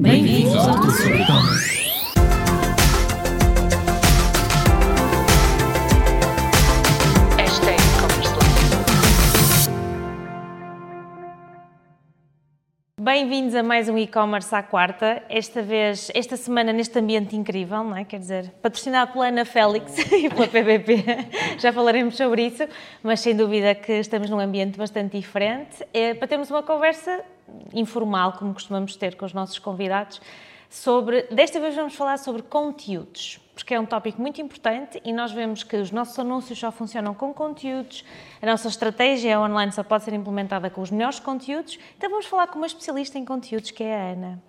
Bem-vindos ao Tudo sobre E-Commerce. Bem-vindos a mais um e-commerce à quarta. Esta vez, esta semana, neste ambiente incrível, não é? Quer dizer, patrocinado pela Ana Félix e pela PBP. Já falaremos sobre isso, mas sem dúvida que estamos num ambiente bastante diferente. É para termos uma conversa informal, como costumamos ter com os nossos convidados, sobre. Desta vez vamos falar sobre conteúdos, porque é um tópico muito importante e nós vemos que os nossos anúncios só funcionam com conteúdos, a nossa estratégia online só pode ser implementada com os melhores conteúdos. Então vamos falar com uma especialista em conteúdos, que é a Ana.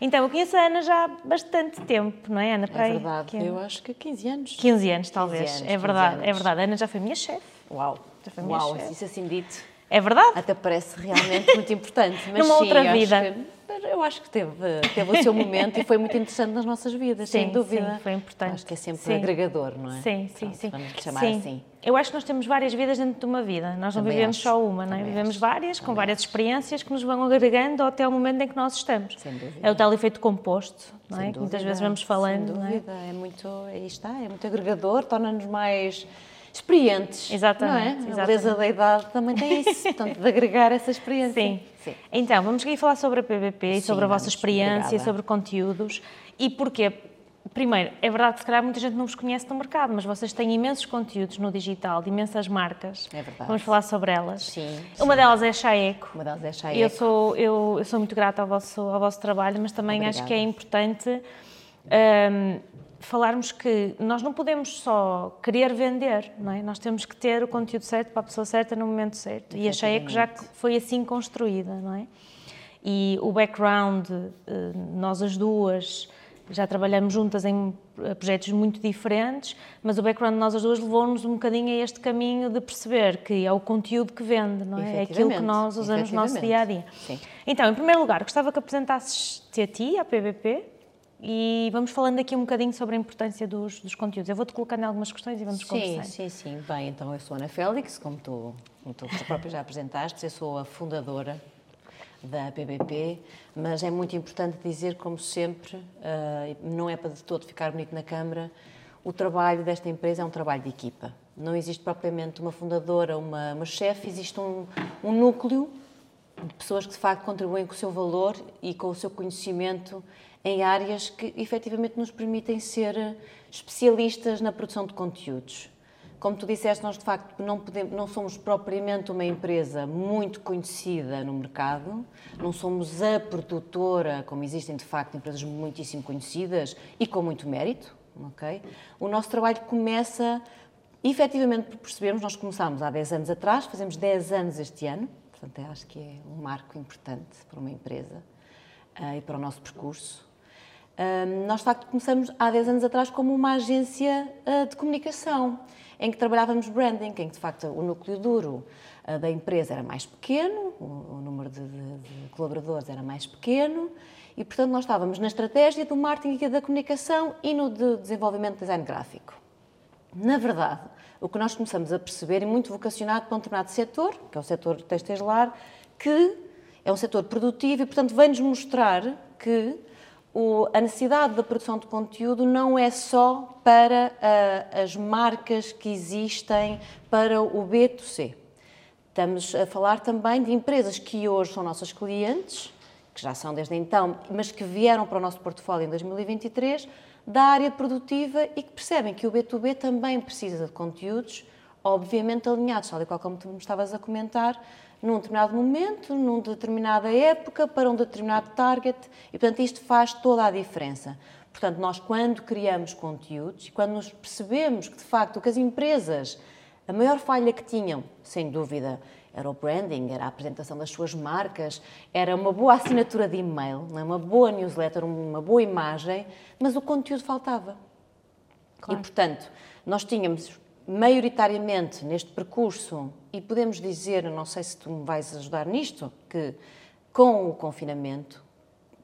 Então, eu conheço a Ana já há bastante tempo, não é, Ana? Para É aí, verdade, que- eu acho que 15 anos. 15 anos, talvez. 15 anos, é 15 verdade, é verdade. A Ana já foi minha chefe. Uau, Já foi minha uau, chefe. isso assim dito, É verdade? até parece realmente muito importante. Mas Numa sim, outra vida. que- eu acho que teve, teve o seu momento e foi muito interessante nas nossas vidas, Sim, sem dúvida. sim, foi importante. Acho que é sempre Sim. agregador, não é? Sim, sim, Pronto, sim. Vamos chamar Sim. assim. Eu acho que nós temos várias vidas dentro de uma vida. Nós não Também vivemos acho, só uma, não é? também Vivemos acho, várias, com também várias experiências que nos vão agregando até o momento em que nós estamos. Sem dúvida. É o tal efeito composto, não é? Sem Que muitas dúvida, vezes vamos falando, Sem não é? dúvida, é muito, aí está, é muito agregador, torna-nos mais experientes. Exatamente, Não é? A beleza da idade também tem isso, portanto, de agregar essa experiência. Sim. Sim. Então, vamos aqui falar sobre a PBP e Sim, sobre a vossa experiência, Obrigada. sobre conteúdos e porquê. Primeiro, é verdade que se calhar muita gente não vos conhece no mercado, mas vocês têm imensos conteúdos no digital, de imensas marcas. É verdade. Vamos falar sobre elas. Sim, Uma sim. delas é a Chaeco. Uma delas é a Chaeco. Eu sou, eu, eu sou muito grata ao vosso, ao vosso trabalho, mas também acho que é Obrigada. importante hum, falarmos que nós não podemos só querer vender, não é? Nós temos que ter o conteúdo certo para a pessoa certa no momento certo. E a Chaeco já foi assim construída, não é? E o background, eh, nós as duas já trabalhamos juntas em eh, projetos muito diferentes, mas o background de nós as duas levou-nos um bocadinho a este caminho de perceber que é o conteúdo que vende, não é? É aquilo que nós usamos no nosso dia a dia. Sim. Então, em primeiro lugar, gostava que apresentasses-te a ti, à PBP, e vamos falando aqui um bocadinho sobre a importância dos, dos conteúdos. Eu vou-te colocando algumas questões e vamos Sim, conversando. sim, sim. Bem, então eu sou Ana Félix, como tu, como tu própria já apresentaste, eu sou a fundadora da PBP, mas é muito importante dizer, como sempre, ah, não é para de todo ficar bonito na Câmara, o trabalho desta empresa é um trabalho de equipa. Não existe propriamente uma fundadora, uma, uma chefe, existe um, um núcleo de pessoas que de facto contribuem com o seu valor e com o seu conhecimento em áreas que efetivamente nos permitem ser eh, especialistas na produção de conteúdos. Como tu disseste, nós de facto não, podemos, não somos propriamente uma empresa muito conhecida no mercado, não somos a produtora, como existem de facto empresas muitíssimo conhecidas e com muito mérito. ok? O nosso trabalho começa efetivamente por percebermos, nós começámos há 10 anos atrás, fazemos 10 anos este ano, portanto acho que é um marco importante para uma empresa ah, e para o nosso percurso. Ahm, nós, de facto, começamos há 10 anos atrás como uma agência ah, de comunicação, em que trabalhávamos branding, em que, de facto, o núcleo duro ah, da empresa era mais pequeno, o, o número de, de- de colaboradores era mais pequeno, e, portanto, nós estávamos na estratégia do marketing e da comunicação e no de desenvolvimento de design gráfico. Na verdade, o que nós começamos a perceber, e muito vocacionado para um determinado setor, que é o setor têxtil-lar, que é um setor produtivo e, portanto, vem-nos mostrar que o- a necessidade da produção de conteúdo não é só para ah, as marcas que existem para o B2C. Estamos a falar também de empresas que hoje são nossas clientes, que já são desde então, mas que vieram para o nosso portfólio em 2023, da área produtiva e que percebem que o B2B também precisa de conteúdos, obviamente alinhados, tal e qual como tu me estavas a comentar, num determinado momento, numa determinada época, para um determinado target, e portanto isto faz toda a diferença. Portanto, nós quando criamos conteúdos e quando nos percebemos que de facto o que as empresas a maior falha que tinham, sem dúvida, era o branding, era a apresentação das suas marcas, era uma boa assinatura de e-mail, é? uma boa newsletter, uma boa imagem, mas o conteúdo faltava. E, portanto, nós tínhamos maioritariamente neste percurso, e podemos dizer, não sei se tu me vais ajudar nisto, que com o confinamento,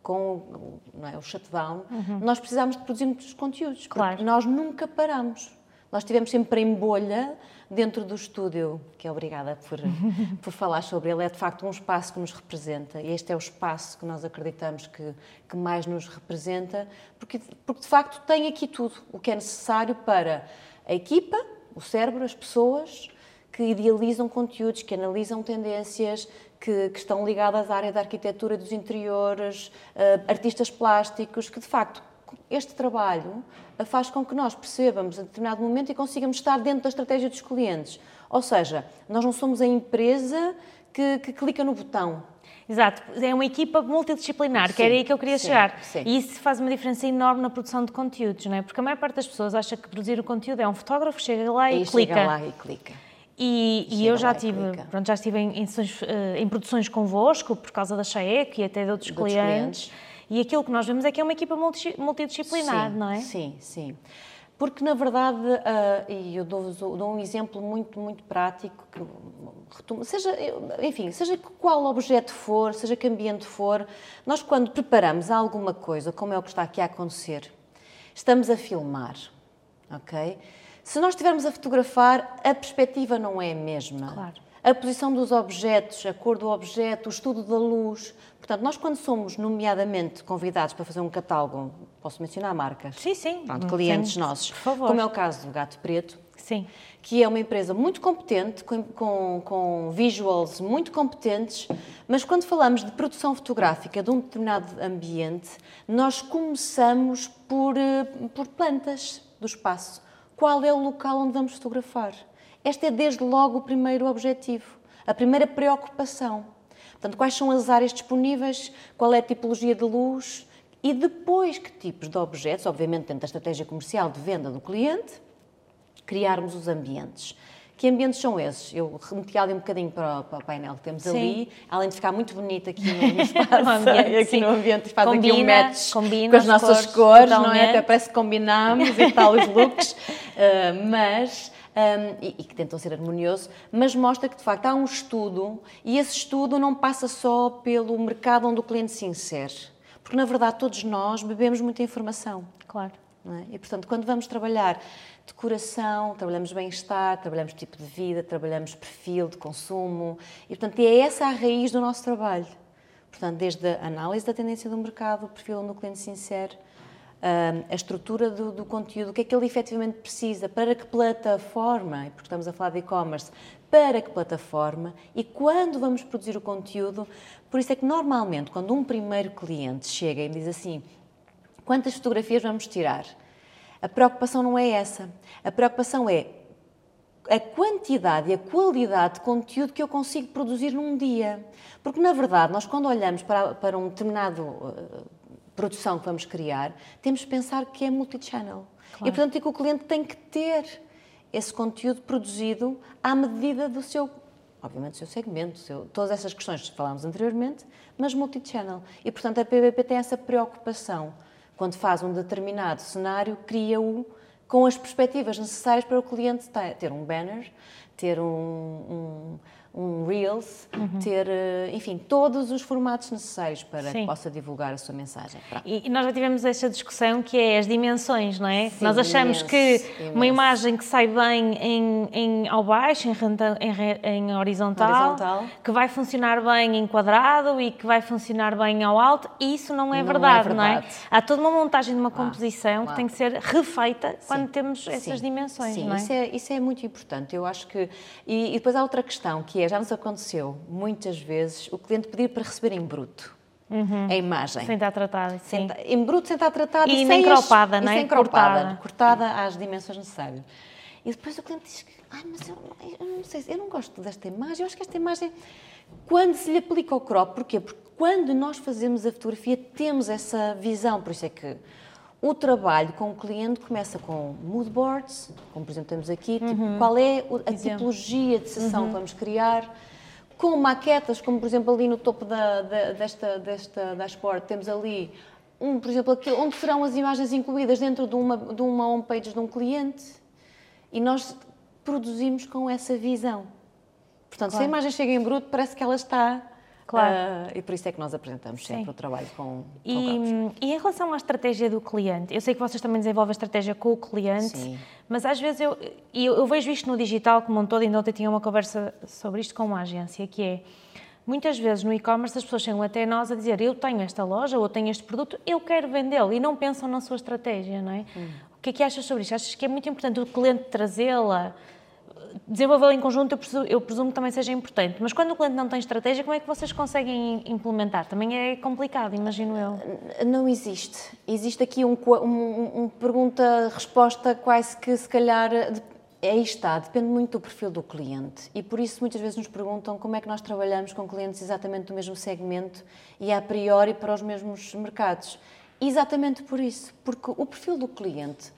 com é, o shutdown, nós precisámos de produzir muitos conteúdos. Claro. Nós nunca paramos. Nós estivemos sempre em bolha dentro do estúdio, que é obrigada por, por falar sobre ele. É de facto um espaço que nos representa e este é o espaço que nós acreditamos que, que mais nos representa, porque, porque de facto tem aqui tudo o que é necessário para a equipa, o cérebro, as pessoas que idealizam conteúdos, que analisam tendências, que, que estão ligadas à área da arquitetura dos interiores, uh, artistas plásticos, que de facto este trabalho faz com que nós percebamos a determinado momento e consigamos estar dentro da estratégia dos clientes. Ou seja, nós não somos a empresa que, que clica no botão. Exato, é uma equipa multidisciplinar, sim, que era aí que eu queria sim, chegar. Sim. E isso faz uma diferença enorme na produção de conteúdos, não é? Porque a maior parte das pessoas acha que produzir o conteúdo é um fotógrafo, chega lá e, e clica. Chega lá e clica. E, e eu já tive, pronto, já estive em, em, eh, em, produções convosco por causa da Chaec e até de outros, de outros clientes. clientes. E aquilo que nós vemos é que é uma equipa multidisciplinar, não é? Sim, sim. Porque, na verdade, uh, e eu dou, dou, um exemplo muito, muito prático, que seja, enfim, seja qual objeto for, seja que ambiente for, nós quando preparamos alguma coisa, como é o que está aqui a acontecer, estamos a filmar, ok? Se nós estivermos a fotografar, a perspectiva não é a mesma. Claro. A posição dos objetos, a cor do objeto, o estudo da luz. Portanto, nós quando somos, nomeadamente, convidados para fazer um catálogo, posso mencionar marcas? Sim, sim. Pronto, clientes sim, nossos. Por favor. Como é o caso do Gato Preto. Sim. Que é uma empresa muito competente, com, com, com visuals muito competentes, mas quando falamos de produção fotográfica de um determinado ambiente, nós começamos por, eh, por plantas do espaço qual é o local onde vamos fotografar. Este é desde logo o primeiro objetivo, a primeira preocupação. Portanto, quais são as áreas disponíveis, qual é a tipologia de luz e depois que tipos de objetos, obviamente dentro da estratégia comercial de venda do cliente, criarmos os ambientes. Que ambientes são esses? Eu remeti ali um bocadinho para, para o painel que temos sim. ali, além de ficar muito bonito aqui no, espaço, no ambiente, aqui sim. no ambiente faz combina, aqui um match combina com as nossas cores, cores não é? Até parece que combinamos e tal os looks, uh, mas... Um, e, e, que tentam ser harmonioso, mas mostra que de facto há um estudo e esse estudo não passa só pelo mercado onde o cliente se insere, porque na verdade todos nós bebemos muita informação. Claro. É? E portanto, quando vamos trabalhar decoração, trabalhamos bem-estar, trabalhamos tipo de vida, trabalhamos perfil de consumo e, portanto, é essa a raiz do nosso trabalho. Portanto, desde a análise da tendência do mercado, o perfil onde o cliente se insere, a estrutura do, do, conteúdo, o que é que ele efetivamente precisa, para que plataforma, porque estamos a falar de e-commerce, para que plataforma e quando vamos produzir o conteúdo. Por isso é que normalmente, quando um primeiro cliente chega e diz assim: quantas fotografias vamos tirar? A preocupação não é essa. A preocupação é a quantidade e a qualidade de conteúdo que eu consigo produzir num dia. Porque, na verdade, nós quando olhamos para, para um determinado uh, produção que vamos criar, temos que pensar que é multichannel. Claro. E, portanto, é que o cliente tem que ter esse conteúdo produzido à medida do seu, obviamente, do seu segmento, seu, todas essas questões que falámos anteriormente, mas multichannel. E, portanto, a PBP tem essa preocupação quando faz um determinado cenário, cria-o com as perspectivas necessárias para o cliente ter um banner, ter um, um um Reels, uhum. ter, eh, enfim, todos os formatos necessários para Sim. que possa divulgar a sua mensagem. E, e, nós já tivemos esta discussão que é as dimensões, não é? Sim, nós achamos imenso, que imenso. uma imagem que sai bem em, em ao baixo, em, em, em horizontal, horizontal, que vai funcionar bem em quadrado e que vai funcionar bem ao alto, isso não é, não verdade, é não é? verdade. Há toda uma montagem de uma composição claro. que tem que ser refeita quando temos essas Sim. dimensões, Sim, não é? Isso, é? isso é muito importante. Eu acho que. E, e depois há outra questão que é, já nos aconteceu muitas vezes o cliente pedir para receber em bruto. Uhum. A imagem. Sem estar tratada, em bruto, sem estar tratada e, e, sem cropada, as, não é? E sem cropada, cortada. cortada às dimensões necessárias. E depois o cliente diz: Ai, mas eu, eu, não sei, eu não gosto desta imagem, eu acho que esta imagem, quando se lhe aplica o crop, porquê? Porque quando nós fazemos a fotografia, temos essa visão, por isso é que o trabalho com o cliente começa com mood boards, como por exemplo temos aqui, tipo, Uhum. qual é a tipologia de sessão que vamos criar, com maquetas, como por exemplo ali no topo da, da, desta, desta dashboard, temos ali, um, por exemplo, aqui, onde serão as imagens incluídas dentro de uma, de uma homepage de um cliente. E nós produzimos com essa visão. Portanto, se a Claro. imagem chega em bruto, parece que ela está Claro. Ah, e por isso é que nós apresentamos sempre Sim. o trabalho com, com E, e em relação à estratégia do cliente, eu sei que vocês também desenvolvem a estratégia com o cliente, Sim. mas às vezes eu, eu, eu vejo isto no digital como um todo, ainda ontem tinha uma conversa sobre isto com uma agência, que é, muitas vezes no e-commerce as pessoas chegam até nós a dizer eu tenho esta loja ou tenho este produto, eu quero vendê-lo, e não pensam na sua estratégia, não é? Hum. O que é que achas sobre isto? Achas que é muito importante o cliente trazê-la, desenvolvê-la em conjunto, eu presumo, eu presumo que também seja importante, mas quando o cliente não tem estratégia, como é que vocês conseguem implementar? Também é complicado, imagino eu. Não existe. Existe aqui um, um, um pergunta-resposta quase que se calhar. Aí está, depende muito do perfil do cliente. E por isso muitas vezes nos perguntam como é que nós trabalhamos com clientes exatamente do mesmo segmento e a priori para os mesmos mercados. Exatamente por isso, porque o perfil do cliente,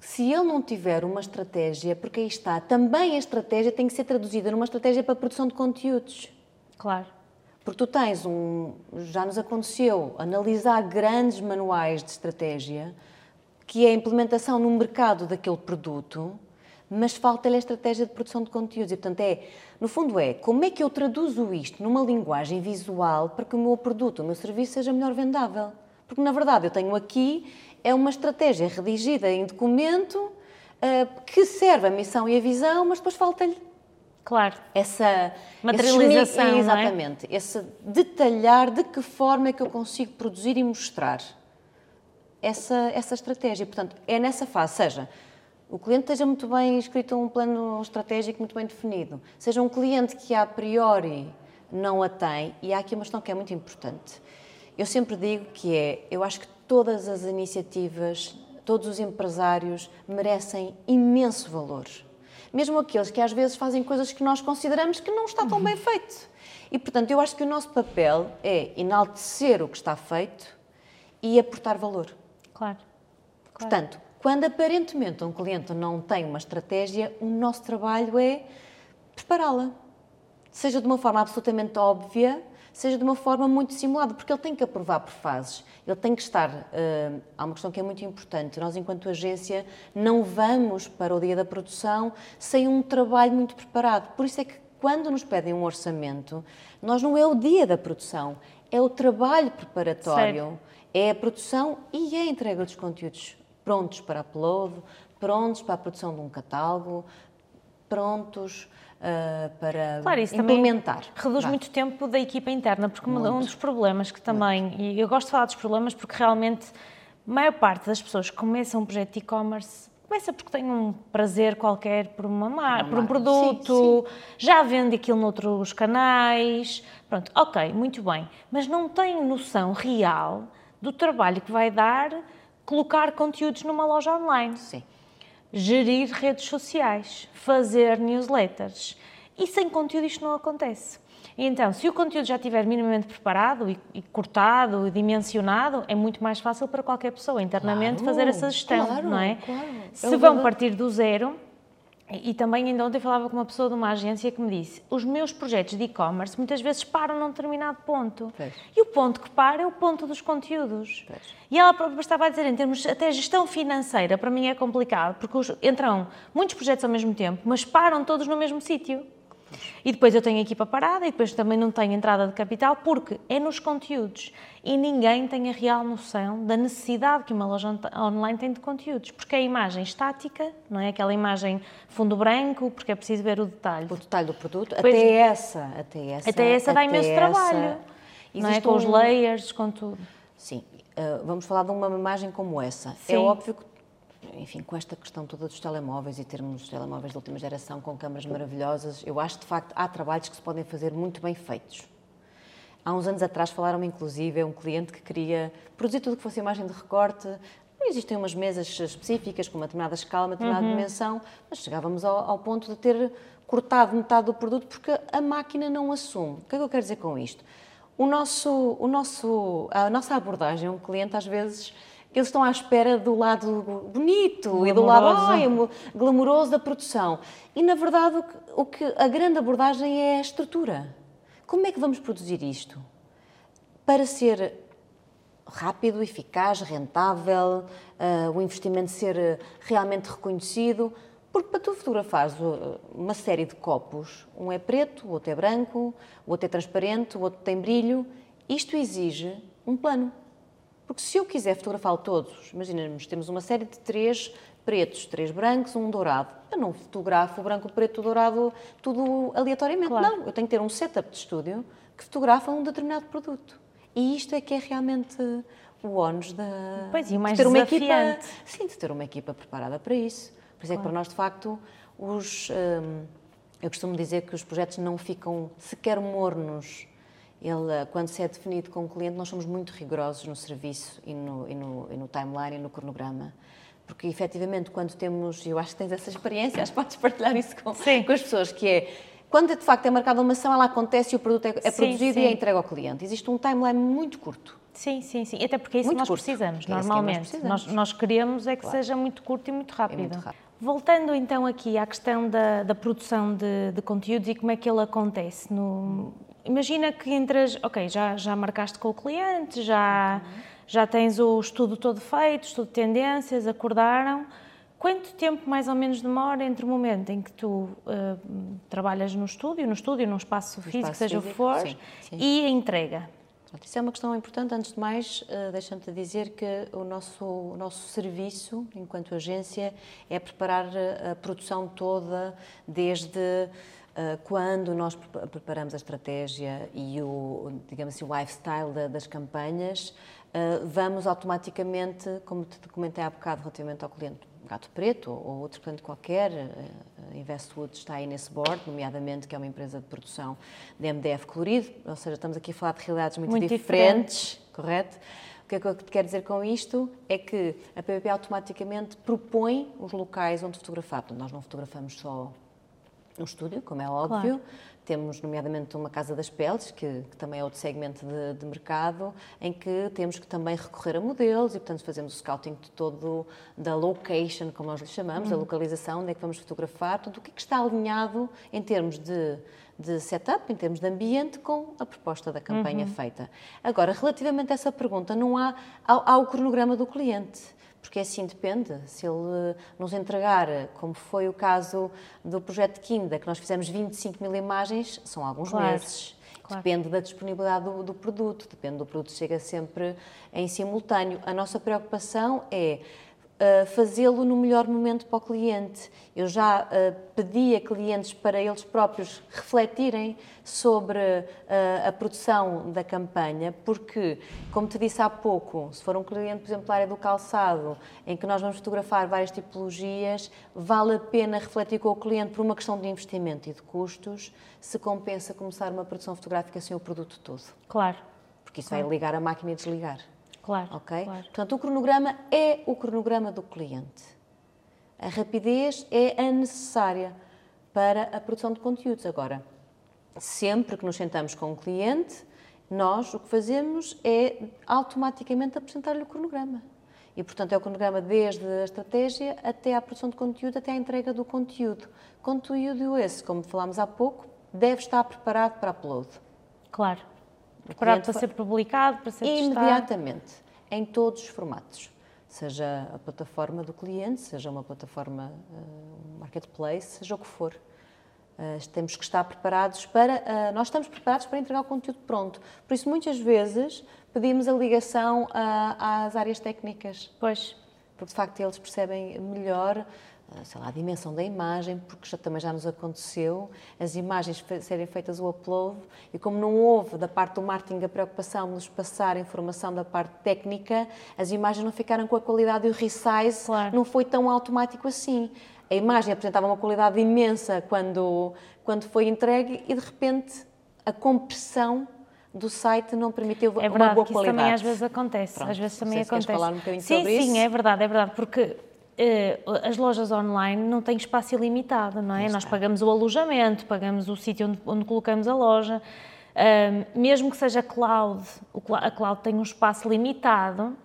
se ele não tiver uma estratégia, porque aí está, também a estratégia tem que ser traduzida numa estratégia para a produção de conteúdos. Claro. Porque tu tens um. Já nos aconteceu analisar grandes manuais de estratégia, que é a implementação no mercado daquele produto, mas falta-lhe a estratégia de produção de conteúdos. E, portanto, é. No fundo, é como é que eu traduzo isto numa linguagem visual para que o meu produto, o meu serviço seja melhor vendável. Porque, na verdade, eu tenho aqui é uma estratégia redigida em documento eh, que serve a missão e a visão, mas depois falta-lhe Claro. essa Materialização, não é? exatamente, esse detalhar de que forma é que eu consigo produzir e mostrar essa, essa estratégia. Portanto, é nessa fase, seja o cliente esteja muito bem escrito um plano estratégico muito bem definido, seja um cliente que a priori não a tem, e há aqui uma questão que é muito importante. Eu sempre digo que é, eu acho que todas as iniciativas, todos os empresários merecem imenso valor. Mesmo aqueles que às vezes fazem coisas que nós consideramos que não está tão bem feito. E, portanto, eu acho que o nosso papel é enaltecer o que está feito e aportar valor. Claro. Portanto, quando aparentemente um cliente não tem uma estratégia, o nosso trabalho é prepará-la. Seja de uma forma absolutamente óbvia, seja de uma forma muito simulada, porque ele tem que aprovar por fases. Ele tem que estar. eh, há uma questão que é muito importante. Nós, enquanto agência, não vamos para o dia da produção sem um trabalho muito preparado. Por isso é que, quando nos pedem um orçamento, nós não é o dia da produção, é o trabalho preparatório, é a produção e é a entrega dos conteúdos prontos para upload, prontos para a produção de um catálogo, prontos ah, para Claro, isso implementar. também reduz Vá. muito tempo da equipa interna, porque um Muito. dos problemas que também, e eu gosto de falar dos problemas porque realmente a maior parte das pessoas que começam um projeto de e-commerce começa porque tem um prazer qualquer por uma mar, por um marca. produto, já vende aquilo noutros canais, pronto, ok, muito bem, mas não tem noção real do trabalho que vai dar colocar conteúdos numa loja online Sim. Gerir redes sociais, fazer newsletters. E sem conteúdo isto não acontece. Então, se o conteúdo já estiver minimamente preparado e, e cortado e dimensionado, é muito mais fácil para qualquer pessoa internamente Claro, fazer essa gestão, claro, não é? claro. Se É o vão valor. partir do zero, e, também ainda ontem falava com uma pessoa de uma agência que me disse, os meus projetos de e-commerce muitas vezes param num determinado ponto. E o ponto que para é o ponto dos conteúdos. E ela própria estava a dizer, em termos até gestão financeira, para mim é complicado, porque entram muitos projetos ao mesmo tempo, mas param todos no mesmo sítio. E depois eu tenho a equipa parada e depois também não tenho entrada de capital, porque é nos conteúdos. E ninguém tem a real noção da necessidade que uma loja on- online tem de conteúdos. Porque é a imagem estática, não é? Aquela imagem fundo branco, porque é preciso ver o detalhe. O detalhe do produto, até essa, até essa. Até essa dá até imenso essa, trabalho. Não é? Com os um- layers, com tudo. Sim, uh, vamos falar de uma imagem como essa. Sim. É óbvio que, enfim, com esta questão toda dos telemóveis e termos telemóveis de última geração com câmaras maravilhosas, eu acho de facto há trabalhos que se podem fazer muito bem feitos. Há uns anos atrás falaram-me inclusive um cliente que queria produzir tudo que fosse imagem de recorte. Existem umas mesas específicas com uma determinada escala, uma determinada dimensão, mas chegávamos ao, ao ponto de ter cortado metade do produto porque a máquina não assume. O que é que eu quero dizer com isto? O nosso, o nosso, a nossa abordagem a um cliente, às vezes, eles estão à espera do lado bonito e do lado Glamouroso. da produção. E, na verdade, o que, o que a grande abordagem é a estrutura. Como é que vamos produzir isto? Para ser rápido, eficaz, rentável, ah, o investimento ser eh, realmente reconhecido, Porque para tu fotografares uh, uma série de copos, um é preto, o outro é branco, o outro é transparente, o outro tem brilho, isto exige um plano. Porque se eu quiser fotografá-lo todos, imaginemos, temos uma série de três pretos, três brancos, um dourado. Eu não fotografo o branco, o preto, o dourado, tudo aleatoriamente. Claro. Não, eu tenho que ter um setup de estúdio que fotografa um determinado produto. E isto é que é realmente o ónus da, Pois, e o mais de ter uma equipa, sim, de ter uma equipa preparada para isso. Por isso é que para nós, de facto, os, hum, eu costumo dizer que os projetos não ficam sequer mornos. Ele, eh, quando se é definido com o cliente, nós somos muito rigorosos no serviço e no, e no, e no timeline e no cronograma. Porque, efetivamente, quando temos, eu acho que tens essa experiência, acho que podes partilhar isso com, com as pessoas, que é, quando de facto é marcada uma ação, ela acontece e o produto é, é Sim, produzido sim. e é entregue ao cliente. Existe um timeline muito curto. Sim, sim, sim. Até porque é isso que nós precisamos, É isso que nós normalmente. precisamos. Nós, nós queremos é que Claro. seja muito curto e muito rápido. muito rápido. Voltando então aqui à questão da, da produção de, de conteúdos e como é que ele acontece. No, imagina que entras, ok, já, já marcaste com o cliente, já, já tens o estudo todo feito, estudo de tendências, acordaram. Quanto tempo mais ou menos demora entre o momento em que tu eh, trabalhas no estúdio, no estúdio, num espaço físico, espaço seja o que for, sim, sim. e a entrega? Pronto, isso é uma questão importante. Antes de mais, eh, deixa-me-te dizer que o nosso, o nosso serviço, enquanto agência, é preparar a, produção toda, desde quando nós pre- preparamos a estratégia e o, digamos assim, o lifestyle da- das campanhas, eh, vamos automaticamente, como te comentei há bocado relativamente ao cliente Gato Preto ou outro cliente qualquer, eh, a Investwood está aí nesse board, nomeadamente que é uma empresa de produção de MDF colorido, ou seja, estamos aqui a falar de realidades muito, Muito diferentes, correto? O que é que eu te quero dizer com isto é que a PPP automaticamente propõe os locais onde fotografar. Portanto, nós não fotografamos só no estúdio, como é óbvio. Temos, nomeadamente, uma Casa das Peles, que, que também é outro segmento de, de mercado, em que temos que também recorrer a modelos e, portanto, fazemos o scouting de todo, da location, como nós lhe chamamos, da localização, onde é que vamos fotografar, portanto, o que é que está alinhado em termos de, de setup, em termos de ambiente, com a proposta da campanha feita. Agora, relativamente a essa pergunta, não há, há, há o cronograma do cliente. Porque assim depende, se ele nos entregar, como foi o caso do projeto Kinda, que nós fizemos 25 mil imagens, são alguns Claro, meses. claro. Depende da disponibilidade do, do produto, depende do produto, chega sempre em simultâneo. A nossa preocupação é uh, fazê-lo no melhor momento para o cliente. Eu já uh, pedi a clientes para eles próprios refletirem sobre uh, a produção da campanha, porque, como te disse há pouco, se for um cliente, por exemplo, da área do calçado, em que nós vamos fotografar várias tipologias, vale a pena refletir com o cliente por uma questão de investimento e de custos, se compensa começar uma produção fotográfica sem o produto todo. Claro, Porque isso vai ligar a máquina e desligar. Claro. Ok? claro. Portanto, o cronograma é o cronograma do cliente. A rapidez é a necessária para a produção de conteúdos. Agora, sempre que nos sentamos com o cliente, nós o que fazemos é automaticamente apresentar-lhe o cronograma. E, portanto, é o cronograma desde a estratégia até à produção de conteúdo, até à entrega do conteúdo. Conteúdo esse, como falámos há pouco, deve estar preparado para upload. Claro. Preparado cliente para ser publicado, para ser testado. imediatamente, em todos os formatos. Seja a plataforma do cliente, seja uma plataforma, eh, marketplace, seja o que for. Eh, temos que estar preparados para. eh, nós estamos preparados para entregar o conteúdo pronto. Por isso, muitas vezes, pedimos a ligação às áreas técnicas Pois, porque de facto eles percebem melhor sei lá, a dimensão da imagem, porque já, também já nos aconteceu as imagens serem feitas o upload e como não houve da parte do marketing a preocupação de nos passar a informação da parte técnica, as imagens não ficaram com a qualidade e o resize Claro. não foi tão automático assim. A imagem apresentava uma qualidade imensa quando, quando foi entregue e de repente a compressão do site não permitiu é uma verdade boa que isso qualidade. também às vezes acontece. Pronto, às vezes também acontece. falar um bocadinho sim, sobre sim, isso. é verdade, é verdade, porque eh, as lojas online não têm espaço ilimitado, não é? Nós pagamos o alojamento, pagamos o sítio onde, onde colocamos a loja. Mesmo que seja cloud, a cloud tem um espaço limitado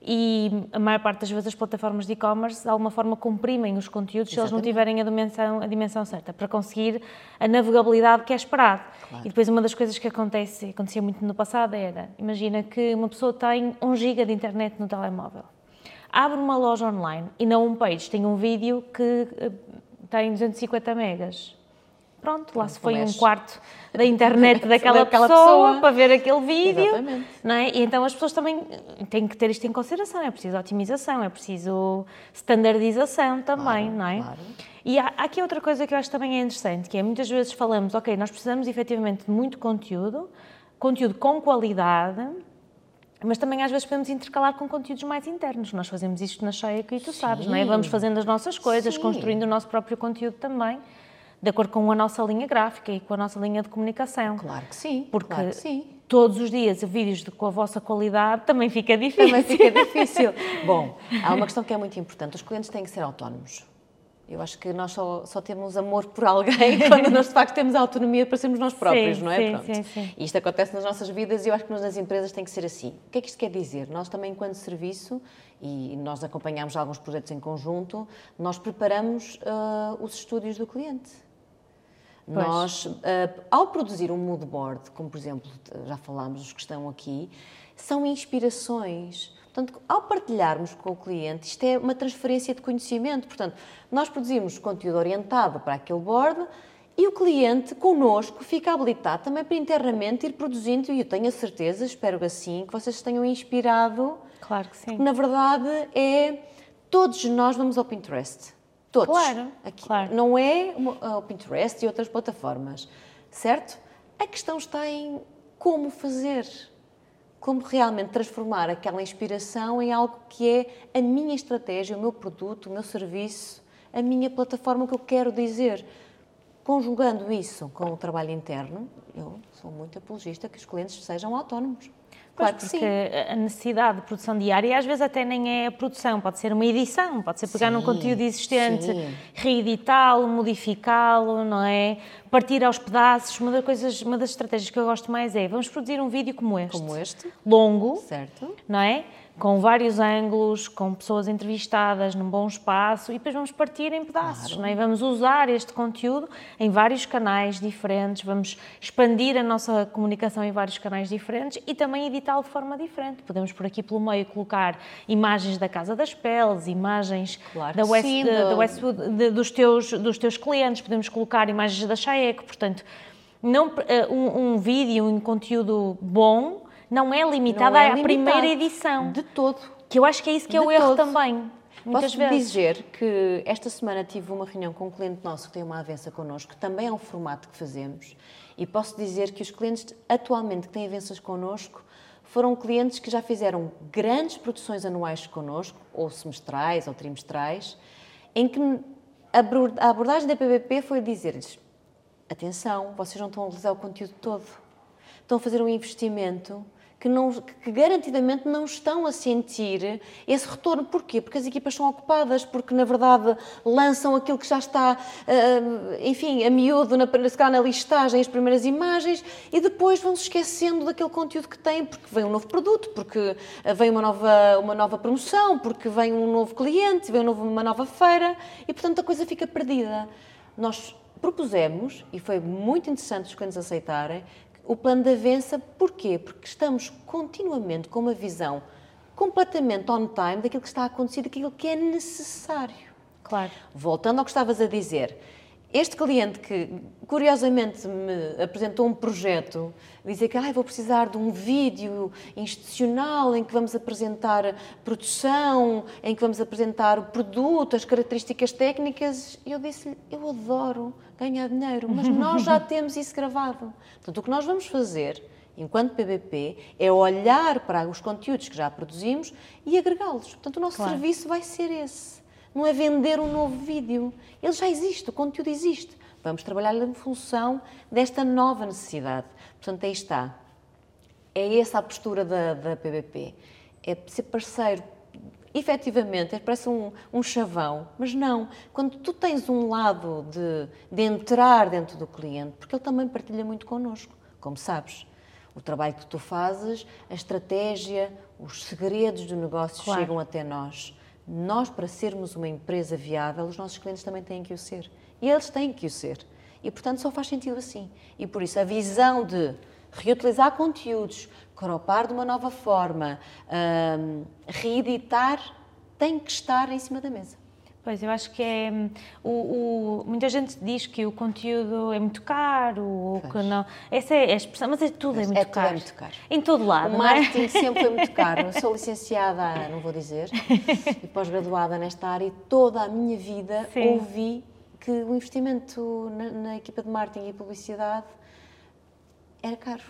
e a maior parte das vezes as plataformas de e-commerce de alguma forma comprimem os conteúdos se eles não Exatamente. tiverem a dimensão, a dimensão certa, para conseguir a navegabilidade que é esperado. E depois uma das coisas que acontece, acontecia muito no passado era, imagina que uma pessoa tem 1 giga de internet no telemóvel, abre uma loja online e na homepage tem um vídeo que eh, tem 250 megas. Pronto, lá se foi um quarto da internet daquela, Daquela pessoa, pessoa. para ver aquele vídeo. Exatamente. Não é? E então as pessoas também têm que ter isto em consideração. É preciso otimização, é preciso standardização também, Claro, não é? claro. E há, há aqui outra coisa que eu acho também é interessante, que é muitas vezes falamos, ok, nós precisamos efetivamente de muito conteúdo, conteúdo com qualidade, mas também às vezes podemos intercalar com conteúdos mais internos. Nós fazemos isto na Cheia e tu sabes, não é? Vamos fazendo as nossas coisas, Sim. construindo o nosso próprio conteúdo também, de acordo com a nossa linha gráfica e com a nossa linha de comunicação. Claro que sim. Porque claro que sim. todos os dias vídeos de, com a vossa qualidade também fica difícil. Também fica difícil. Bom, há uma questão que é muito importante. Os clientes têm que ser autónomos. Eu acho que nós só, só temos amor por alguém quando nós de facto temos a autonomia para sermos nós próprios, Sim, não é? sim, Pronto. sim, sim. E isto acontece nas nossas vidas e eu acho que nas empresas tem que ser assim. O que é que isto quer dizer? Nós também, enquanto serviço, e nós acompanhamos alguns projetos em conjunto, nós preparamos ah, os estúdios do cliente. Pois. Nós, ah, ao produzir um mood board, como por exemplo, já falámos os que estão aqui, são inspirações. Portanto, ao partilharmos com o cliente, isto é uma transferência de conhecimento. Portanto, nós produzimos conteúdo orientado para aquele board e o cliente, connosco, fica habilitado também para internamente ir produzindo, e eu tenho a certeza, espero assim, que vocês tenham inspirado Claro que sim. na verdade, é. Todos nós vamos ao Pinterest. Todos. Claro, Aqui. claro. Não é uma- o Pinterest e outras plataformas. Certo? A questão está em como fazer. Como realmente transformar aquela inspiração em algo que é a minha estratégia, o meu produto, o meu serviço, a minha plataforma, o que eu quero dizer. Conjugando isso com o trabalho interno, eu sou muito apologista que os clientes sejam autónomos. Pois, Claro que porque sim. a necessidade de produção diária às vezes até nem é a produção, pode ser uma edição, pode ser pegar num Sim, conteúdo existente, reeditá-lo, modificá-lo, não é? Partir aos pedaços. Uma das, coisas, uma das estratégias que eu gosto mais é vamos produzir um vídeo como este, Como este. longo, Certo? não é? Com vários ângulos, com pessoas entrevistadas num bom espaço e depois vamos partir em pedaços, não é? Vamos usar este conteúdo em vários canais diferentes, vamos expandir a nossa comunicação em vários canais diferentes e também editá-lo de forma diferente. Podemos por aqui pelo meio colocar imagens da Casa das Peles, imagens Claro da, West, sim, da- da Westwood, de- dos, teus, dos teus clientes, podemos colocar imagens da Chaeco, portanto, não, eh, um, um vídeo, um conteúdo bom não é limitado Não é à primeira edição. De todo. Que eu acho que é isso que é De o erro todo. também. Muitas Posso vezes. dizer que esta semana tive uma reunião com um cliente nosso que tem uma avença connosco, que também é um formato que fazemos, e posso dizer que os clientes atualmente que têm avenças connosco foram clientes que já fizeram grandes produções anuais connosco, ou semestrais ou trimestrais, em que a abordagem da PBP foi dizer-lhes: atenção, vocês não estão a utilizar o conteúdo todo. Estão a fazer um investimento que, não, que garantidamente não estão a sentir esse retorno. Porquê? Porque as equipas são ocupadas, porque na verdade lançam aquilo que já está, ah, enfim, a miúdo, na, se calhar na listagem, as primeiras imagens, e depois vão se esquecendo daquele conteúdo que têm, porque vem um novo produto, porque vem uma nova, uma nova promoção, porque vem um novo cliente, vem um uma nova feira, e portanto a coisa fica perdida. Nós propusemos, e foi muito interessante os clientes aceitarem, o plano de avença, porquê? Porque estamos continuamente com uma visão completamente on time daquilo que está a acontecer, daquilo que é necessário. Claro. Voltando ao que estavas a dizer, este cliente que curiosamente me apresentou um projeto, dizer que ah, vou precisar de um vídeo institucional em que vamos apresentar produção, em que vamos apresentar o produto, as características técnicas, e eu disse-lhe, eu adoro ganhar dinheiro, mas nós já temos isso gravado. Portanto, o que nós vamos fazer enquanto PBP, é olhar para os conteúdos que já produzimos e agregá-los. Portanto, o nosso Claro. serviço vai ser esse. Não é vender um novo vídeo. Ele já existe, o conteúdo existe. Vamos trabalhar em função desta nova necessidade. Portanto, aí está. É essa a postura da, da PBP. É ser parceiro. Efetivamente, é- parece um, um chavão, mas não. Quando tu tens um lado de, de entrar dentro do cliente, porque ele também partilha muito connosco, como sabes. O trabalho que tu fazes, a estratégia, os segredos do negócio Claro. chegam até nós. Nós, para sermos uma empresa viável, os nossos clientes também têm que o ser. E eles têm que o ser. E, portanto, só faz sentido assim. E, por isso, a visão de reutilizar conteúdos, cropar de uma nova forma, hum, reeditar, tem que estar em cima da mesa. Pois, eu acho que é. hum, O, o- muita gente diz que o conteúdo é muito caro, ou que não. Essa é a expressão, mas é tudo é muito é tudo caro. é muito caro. Em todo lado, O é? marketing sempre foi muito caro. Eu sou licenciada, não vou dizer, e pós-graduada nesta área e toda a minha vida Sim. ouvi que o investimento na, na equipa de marketing e publicidade era caro.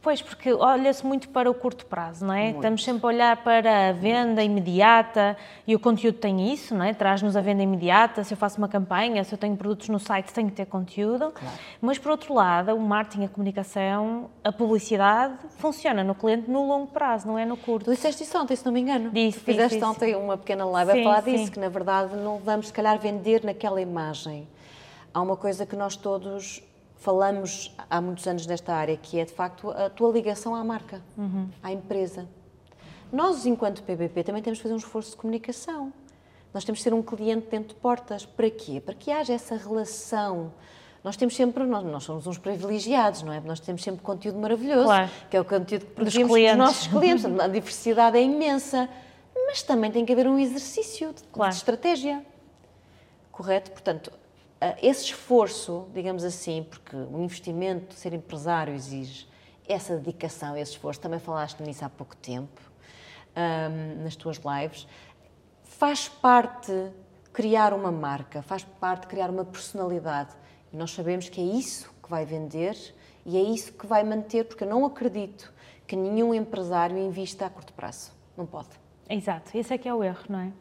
Pois, porque olha-se muito para o curto prazo, não é? Muito. Estamos sempre a olhar para a venda imediata e o conteúdo tem isso, não é? Traz-nos a venda imediata. Se eu faço uma campanha, se eu tenho produtos no site, tenho que ter conteúdo. Mas, por outro lado, o marketing, a comunicação, a publicidade funciona no cliente no longo prazo, não é no curto. Tu disseste isso ontem, se não me engano. Disse, tu fizeste disse, ontem uma pequena live Sim, a falar sim. disso, que na verdade não vamos, se calhar, vender naquela imagem. Há uma coisa que nós todos falamos há muitos anos nesta área, que é de facto a tua ligação à marca, Uhum. à empresa. Nós, enquanto PBP, também temos que fazer um esforço de comunicação. Nós temos que ser um cliente dentro de portas. Para quê? Para que haja essa relação. Nós temos sempre, nós, nós somos uns privilegiados, não é? Nós temos sempre conteúdo maravilhoso, Claro. que é o conteúdo que produzimos dos clientes. nossos clientes. A diversidade é imensa, mas também tem que haver um exercício de, Claro. de estratégia. Correto? Portanto, esse esforço, digamos assim, porque o investimento, ser empresário exige essa dedicação, esse esforço, também falaste nisso há pouco tempo, ahm, nas tuas lives, faz parte criar uma marca, faz parte criar uma personalidade. E nós sabemos que é isso que vai vender e é isso que vai manter, porque eu não acredito que nenhum empresário invista a curto prazo. Não pode. Exato, esse é que é o erro, não é?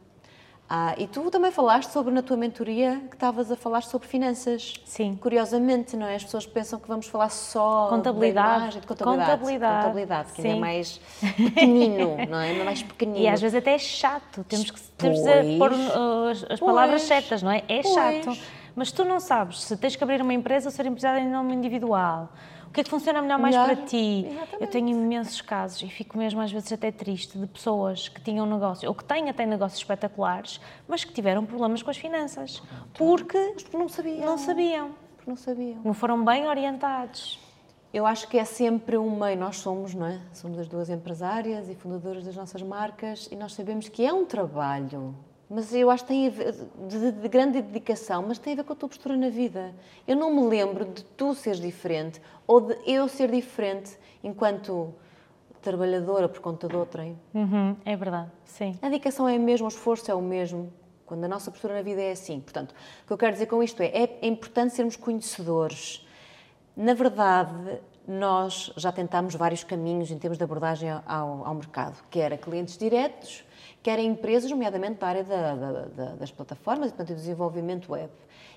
Ah, e tu também falaste sobre, na tua mentoria, que estavas a falar sobre finanças. Sim. Curiosamente, não é? As pessoas pensam que vamos falar só Contabilidade. da imagem, de contabilidade. Contabilidade. Contabilidade, que ainda é mais pequenino, não é? Ainda mais pequenino. E às vezes até é chato, temos que temos de Pois. pôr uh, as, as palavras certas, não é? É Pois. chato. Mas tu não sabes se tens que abrir uma empresa ou ser empresário em nome individual. O que é que funciona melhor mais Melhor. para ti? Exatamente. Eu tenho imensos casos e fico mesmo às vezes até triste de pessoas que tinham negócio ou que têm até negócios espetaculares, mas que tiveram problemas com as finanças porque Porque não sabiam. não sabiam, Porque não sabiam. não foram bem orientados. Eu acho que é sempre um meio, nós somos, não é? Somos as duas empresárias e fundadoras das nossas marcas e nós sabemos que é um trabalho, mas eu acho que tem a ver, de, de grande dedicação, mas tem a ver com a tua postura na vida. Eu não me lembro de tu seres diferente ou de eu ser diferente enquanto trabalhadora por conta de outrem. Uhum, é verdade, sim. A dedicação é a mesma, o esforço é o mesmo. Quando a nossa postura na vida é assim. Portanto, o que eu quero dizer com isto é, é importante sermos conhecedores. Na verdade, nós já tentámos vários caminhos em termos de abordagem ao, ao mercado, quer a clientes diretos, quer a empresas, nomeadamente da área da- da- da- das plataformas e, portanto, do desenvolvimento web.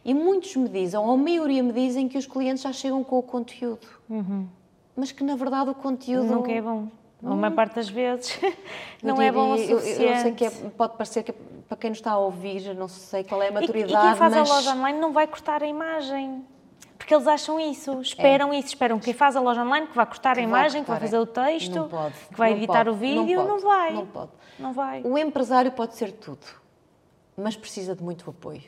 E muitos me dizem, ou a maioria me dizem, que os clientes já chegam com o conteúdo. Mas que, na verdade, o conteúdo... Nunca é bom. Ou a maior parte das vezes não Eu é bom o diria- eu- suficiente. Eu, sei que é- pode parecer que é- para quem nos está a ouvir, não sei qual é a E- maturidade, E, quem faz mas a loja online não vai cortar a imagem. Porque eles acham isso, esperam isso, esperam que quem faz a loja online que vai cortar a Que vai imagem, que vai cortar, fazer é. o texto, Não pode, que vai não editar pode, o vídeo, não não, pode, vai. não pode. Não vai. o empresário pode ser tudo, mas precisa de muito apoio.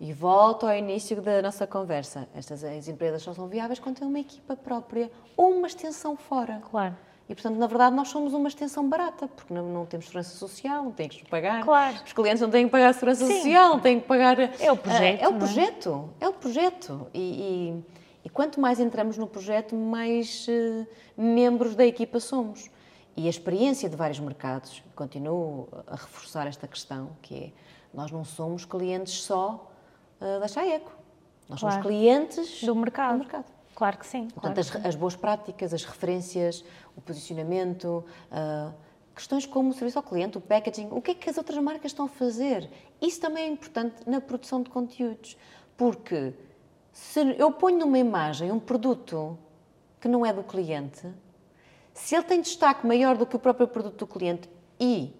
E volto ao início da nossa conversa. Estas as empresas só são viáveis quando têm uma equipa própria ou uma extensão fora. Claro. E, portanto, na verdade, nós somos uma extensão barata, porque não, não temos segurança social, não temos que pagar. Claro. Os clientes não têm que pagar a segurança Sim. social, não têm que pagar. É o projeto, É o não é? projeto, é o projeto. E, e- e quanto mais entramos no projeto, mais eh, membros da equipa somos. E a experiência de vários mercados, continuo a reforçar esta questão, que é, nós não somos clientes só eh, da Chaeco. Nós Claro. somos clientes Do mercado. do mercado. Claro que sim. Portanto, claro as, sim. as boas práticas, as referências, o posicionamento, ah, questões como o serviço ao cliente, o packaging, o que é que as outras marcas estão a fazer? Isso também é importante na produção de conteúdos, porque se eu ponho numa imagem um produto que não é do cliente, se ele tem destaque maior do que o próprio produto do cliente e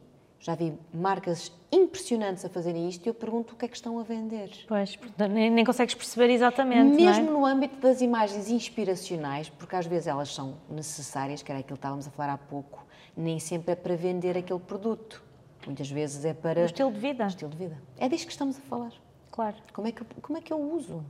já vi marcas impressionantes a fazerem isto, eu pergunto o que é que estão a vender. Pois, nem, nem consegues perceber exatamente. Mesmo não é? no âmbito das imagens inspiracionais, porque às vezes elas são necessárias, que era aquilo que estávamos a falar há pouco, nem sempre é para vender aquele produto. Muitas vezes é para O estilo de vida. o estilo de vida. É disto que estamos a falar. Claro. Como é que, eu- como é que eu uso?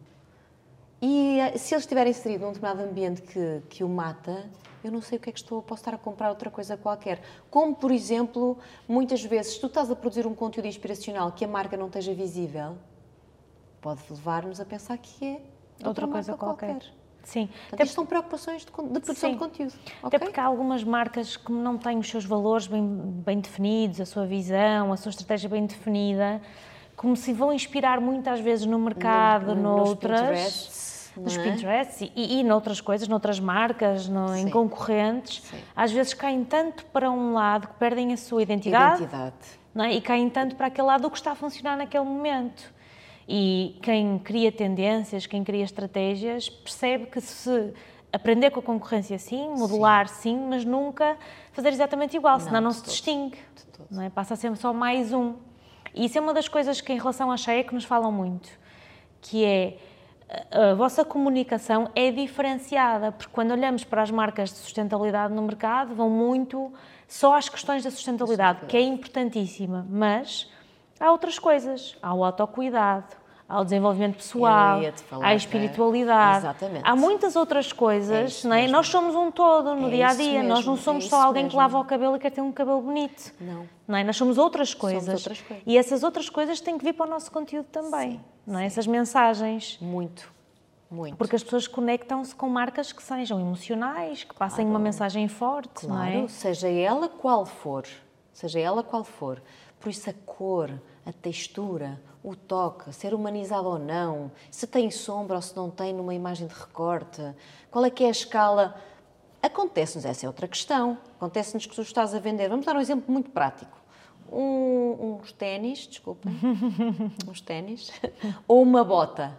E eh, se ele estiver inserido num determinado ambiente que, que o mata, eu não sei o que é que estou, posso estar a comprar outra coisa qualquer. Como, por exemplo, muitas vezes, se tu estás a produzir um conteúdo inspiracional que a marca não esteja visível, pode levar-nos a pensar que é Outra outra coisa qualquer. qualquer. Sim. Portanto, Até isto são preocupações de, de produção Sim. de conteúdo. Até ok? porque há algumas marcas que não têm os seus valores bem, bem definidos, a sua visão, a sua estratégia bem definida, como se vão inspirar muitas vezes no mercado, No- noutras. Nos não é? Pinterest e, e noutras coisas, noutras marcas, no- em Sim. concorrentes, Sim. às vezes caem tanto para um lado que perdem a sua identidade, Identidade. não é? e caem tanto para aquele lado do que está a funcionar naquele momento. E quem cria tendências, quem cria estratégias, percebe que se aprender com a concorrência sim, modelar sim, mas nunca fazer exatamente igual, senão não se todo. distingue. Não é? Passa a ser só mais um. E isso é uma das coisas que em relação à cheia que nos falam muito, que é a vossa comunicação é diferenciada, porque quando olhamos para as marcas de sustentabilidade no mercado, vão muito só às questões da sustentabilidade, que é importantíssima, mas há outras coisas. Há o autocuidado, há o desenvolvimento pessoal, é. espiritualidade. Exatamente. Há muitas outras É coisas, isso não é? mesmo. Nós somos um todo no É dia a dia, nós não mesmo, somos é só alguém que mesmo. lava o cabelo e quer ter um cabelo bonito. Não. Não é? Nós somos outras coisas. outras coisas. E essas outras coisas têm que vir para o nosso conteúdo também. não é? Essas mensagens. Muito. Muito. Porque as pessoas conectam-se com marcas que sejam emocionais, que passem uma mensagem forte, não Claro, é? seja ela qual for, seja ela qual for. Por isso a cor, a textura, o toque, ser humanizado ou não, se tem sombra ou se não tem numa imagem de recorte, qual é que é a escala. Acontece-nos, essa é outra questão. Acontece-nos que tu estás a vender. Vamos dar um exemplo muito prático. Um- uns ténis, desculpem, uns ténis, ou uma bota.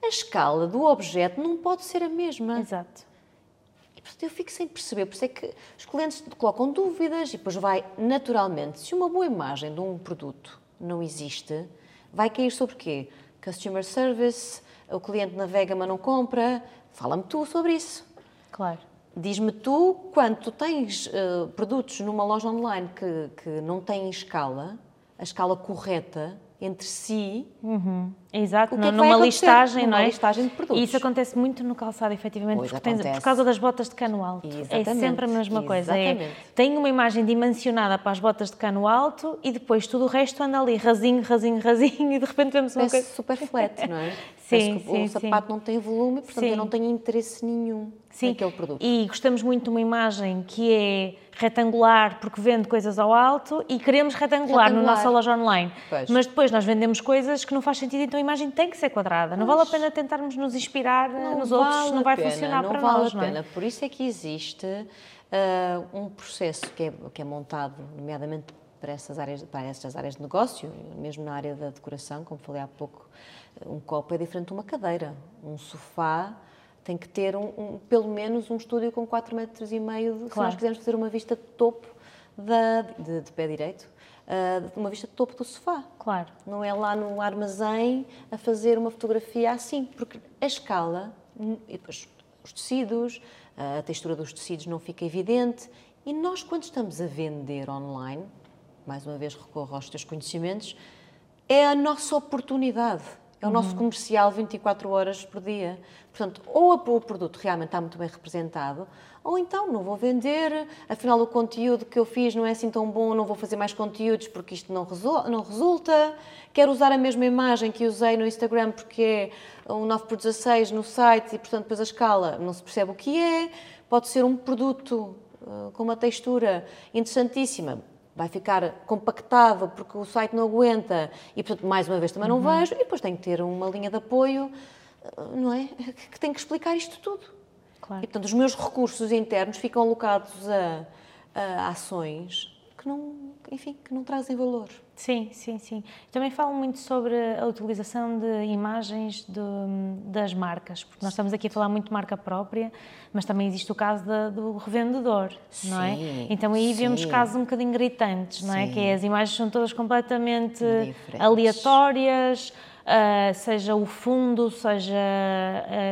A escala do objeto não pode ser a mesma. Exato. E, portanto, eu fico sem perceber, por isso é que os clientes colocam dúvidas e depois vai naturalmente. Se uma boa imagem de um produto não existe, vai cair sobre quê? Customer service, o cliente navega mas não compra. Fala-me tu sobre isso. Claro. Diz-me tu, quando tu tens eh, produtos numa loja online que, que não têm escala, a escala correta entre si, Exato, O que é que numa listagem, Numa não é? listagem de produtos. E isso acontece muito no calçado, efetivamente, Pois, porque por causa das botas de cano alto. É Exatamente, sempre a mesma coisa. É, exatamente. tem uma imagem dimensionada para as botas de cano alto e depois tudo o resto anda ali rasinho, rasinho, rasinho e de repente vemos uma parece coisa. super flat, não é? Sim, sim, o sapato não tem volume, portanto Sim. eu não tenho interesse nenhum Sim, naquele produto. e gostamos muito de uma imagem que é retangular porque vende coisas ao alto e queremos retangular, na Retangular. nossa loja online. Pois. Mas depois nós vendemos coisas que não faz sentido, então a imagem tem que ser quadrada. Não vale a pena tentarmos nos inspirar eh, nos outros, vale não a vai pena, funcionar não para vale nós, a não é? pena. Por isso é que existe ah, um processo que é, que é montado, nomeadamente para essas, áreas, para essas áreas de negócio, mesmo na área da decoração, como falei há pouco, um copo é diferente de uma cadeira. Um sofá tem que ter um, um- pelo menos um estúdio com 4 metros e meio, de- se Claro. nós quisermos fazer uma vista de topo da, de, de pé direito, ah, uma vista de topo do sofá. Claro. Não é lá no armazém a fazer uma fotografia assim, porque a escala, e depois os tecidos, a textura dos tecidos não fica evidente. E nós, quando estamos a vender online, mais uma vez recorro aos teus conhecimentos, é a nossa oportunidade. É o nosso comercial 24 horas por dia. Portanto, ou o produto realmente está muito bem representado, ou então não vou vender, afinal o conteúdo que eu fiz não é assim tão bom, não vou fazer mais conteúdos porque isto não, não resulta. Quero usar a mesma imagem que usei no Instagram porque é um 9 por 16 no site e, portanto, depois a escala não se percebe o que é. Pode ser um produto uh, com uma textura interessantíssima, vai ficar compactado porque o site não aguenta e, portanto, mais uma vez também não vejo. E depois tem que ter uma linha de apoio, uh, não é? Que tem que explicar isto tudo. Claro. E, portanto, os meus recursos internos ficam alocados a, a ações que não, enfim, que não trazem valor. Sim, sim, sim. Também falam muito sobre a utilização de imagens do- das marcas, porque nós estamos aqui a falar muito de marca própria, mas também existe o caso da- do revendedor, não é? Sim, Então aí vemos sim. casos um bocadinho gritantes, não é? Sim. Que é, as imagens são todas completamente aleatórias, ah, seja o fundo, seja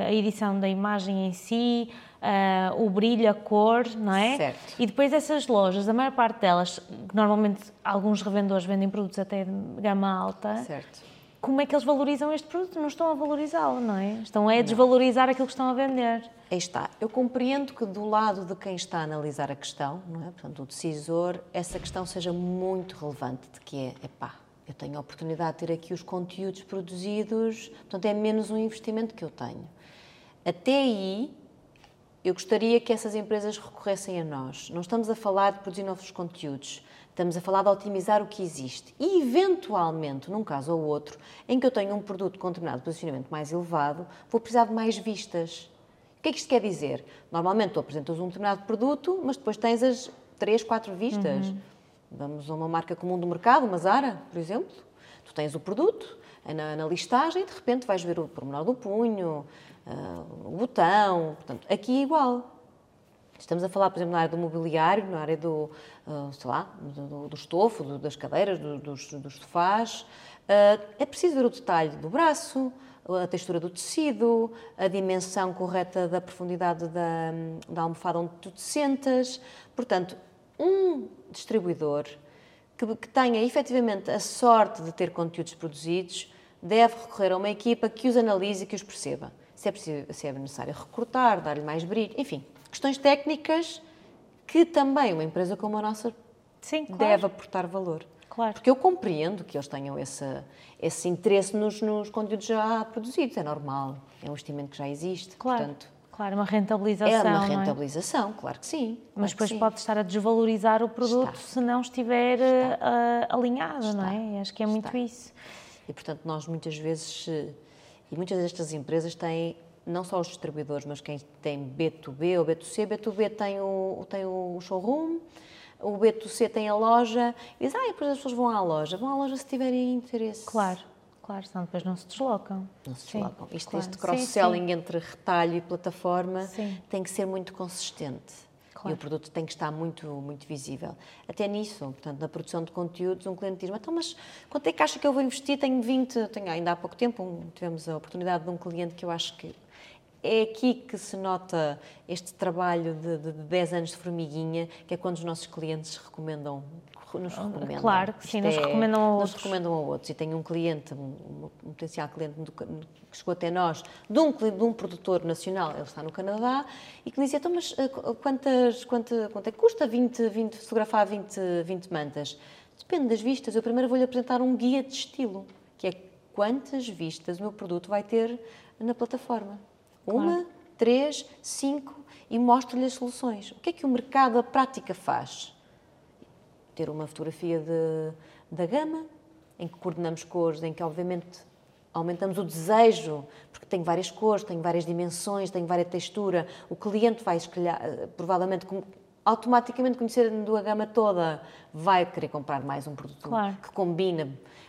a edição da imagem em si, ah, o brilho, a cor, não é? Certo. E depois essas lojas, a maior parte delas, normalmente alguns revendedores vendem produtos até de gama alta, Certo. como é que eles valorizam este produto? Não estão a valorizá-lo, não é? Estão a desvalorizar aquilo que estão a vender. Aí está. Eu compreendo que do lado de quem está a analisar a questão, não é? portanto, o decisor, essa questão seja muito relevante, de que é, epá, eu tenho a oportunidade de ter aqui os conteúdos produzidos, portanto, é menos um investimento que eu tenho. Até aí, eu gostaria que essas empresas recorressem a nós. Não estamos a falar de produzir novos conteúdos, estamos a falar de otimizar o que existe. E, eventualmente, num caso ou outro, em que eu tenho um produto com determinado posicionamento mais elevado, vou precisar de mais vistas. O que é que isto quer dizer? Normalmente tu apresentas um determinado produto, mas depois tens as três, quatro vistas. Uhum. Vamos a uma marca comum do mercado, uma Zara, por exemplo. Tu tens o produto na, na listagem e de repente vais ver o pormenor do punho, uh, o botão. Portanto, aqui é igual. Estamos a falar, por exemplo, na área do mobiliário, na área do, uh, sei lá, do, do estofo, do, das cadeiras, do, dos, dos, sofás. Uh, é preciso ver o detalhe do braço, a textura do tecido, a dimensão correta da profundidade da, da almofada onde tu te sentas. Portanto, um distribuidor que, que tenha efetivamente a sorte de ter conteúdos produzidos deve recorrer a uma equipa que os analise e que os perceba. Se é, preciso, se é necessário recrutar, dar-lhe mais brilho, enfim, questões técnicas que também uma empresa como a nossa Sim, claro. deve aportar valor. Claro. Porque eu compreendo que eles tenham esse, esse interesse nos, nos conteúdos já produzidos, é normal, é um investimento que já existe, claro. portanto... Claro, uma rentabilização. É uma é? rentabilização, é? claro que sim. Mas depois sim. pode estar a desvalorizar o produto Está. se não estiver uh, alinhado, Está. não é? Acho que é muito isso. E portanto, nós muitas vezes, e muitas destas empresas têm não só os distribuidores, mas quem tem B2B ou B2C, B2B tem o, tem o showroom, o B2C tem a loja, e diz, ah, depois as pessoas vão à loja. Vão à loja se tiverem interesse. Claro, claro, senão depois não se deslocam. Não se deslocam. Isto, claro. Este cross-selling entre retalho e plataforma sim. tem que ser muito consistente. Claro. E o produto tem que estar muito, muito visível. Até nisso, portanto, na produção de conteúdos, um cliente diz: então, mas quanto é que acha que eu vou investir? Tenho 20, tenho, ainda há pouco tempo um, tivemos a oportunidade de um cliente que eu acho que é aqui que se nota este trabalho de, de, de 10 anos de formiguinha, que é quando os nossos clientes recomendam nos recomendam. Claro que sim, nos é, recomendam a outros. Nos recomendam a outros. E tenho um cliente, um, um potencial cliente do, que chegou até nós, de um, de um produtor nacional, ele está no Canadá, e que dizia, então, mas eh, quantas, quanto, quanto é que custa 20, 20, fotografar 20, 20 mantas? Depende das vistas. Eu primeiro vou-lhe apresentar um guia de estilo, que é quantas vistas o meu produto vai ter na plataforma. Uma, claro. três, cinco e mostro-lhe as soluções. O que é que o mercado, a prática, faz? Ter uma fotografia de, da gama, em que coordenamos cores, em que, obviamente, aumentamos o desejo, porque tem várias cores, tem várias dimensões, tem várias textura. O cliente vai escolher, eh, provavelmente, automaticamente conhecendo a gama toda, vai querer comprar mais um produto claro. que combina